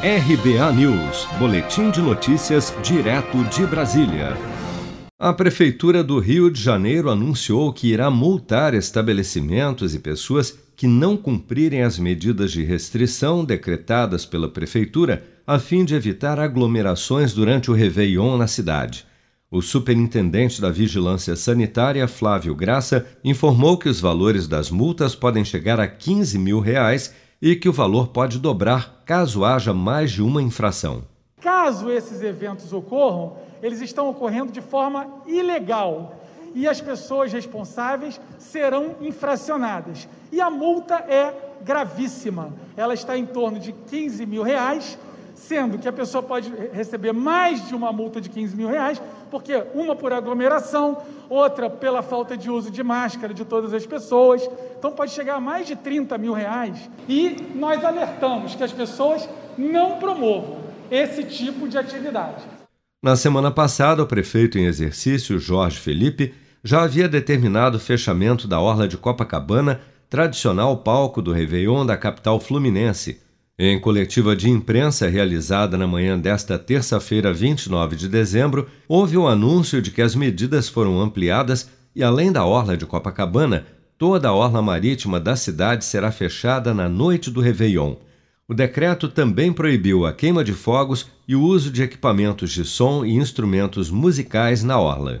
RBA News, Boletim de Notícias, direto de Brasília. A Prefeitura do Rio de Janeiro anunciou que irá multar estabelecimentos e pessoas que não cumprirem as medidas de restrição decretadas pela Prefeitura a fim de evitar aglomerações durante o Réveillon na cidade. O superintendente da Vigilância Sanitária, Flávio Graça, informou que os valores das multas podem chegar a 15 mil reais e que o valor pode dobrar caso haja mais de uma infração. Caso esses eventos ocorram, eles estão ocorrendo de forma ilegal e as pessoas responsáveis serão infracionadas. E a multa é gravíssima. Ela está em torno de 15 mil reais, sendo que a pessoa pode receber mais de uma multa de 15 mil reais, porque uma por aglomeração, outra pela falta de uso de máscara de todas as pessoas. Então pode chegar a mais de 30 mil reais. E nós alertamos que as pessoas não promovam esse tipo de atividade. Na semana passada, o prefeito em exercício, Jorge Felipe, já havia determinado o fechamento da Orla de Copacabana, tradicional palco do Réveillon da capital fluminense. Em coletiva de imprensa realizada na manhã desta terça-feira, 29 de dezembro, houve o anúncio de que as medidas foram ampliadas e, além da Orla de Copacabana, toda a orla marítima da cidade será fechada na noite do Réveillon. O decreto também proibiu a queima de fogos e o uso de equipamentos de som e instrumentos musicais na orla.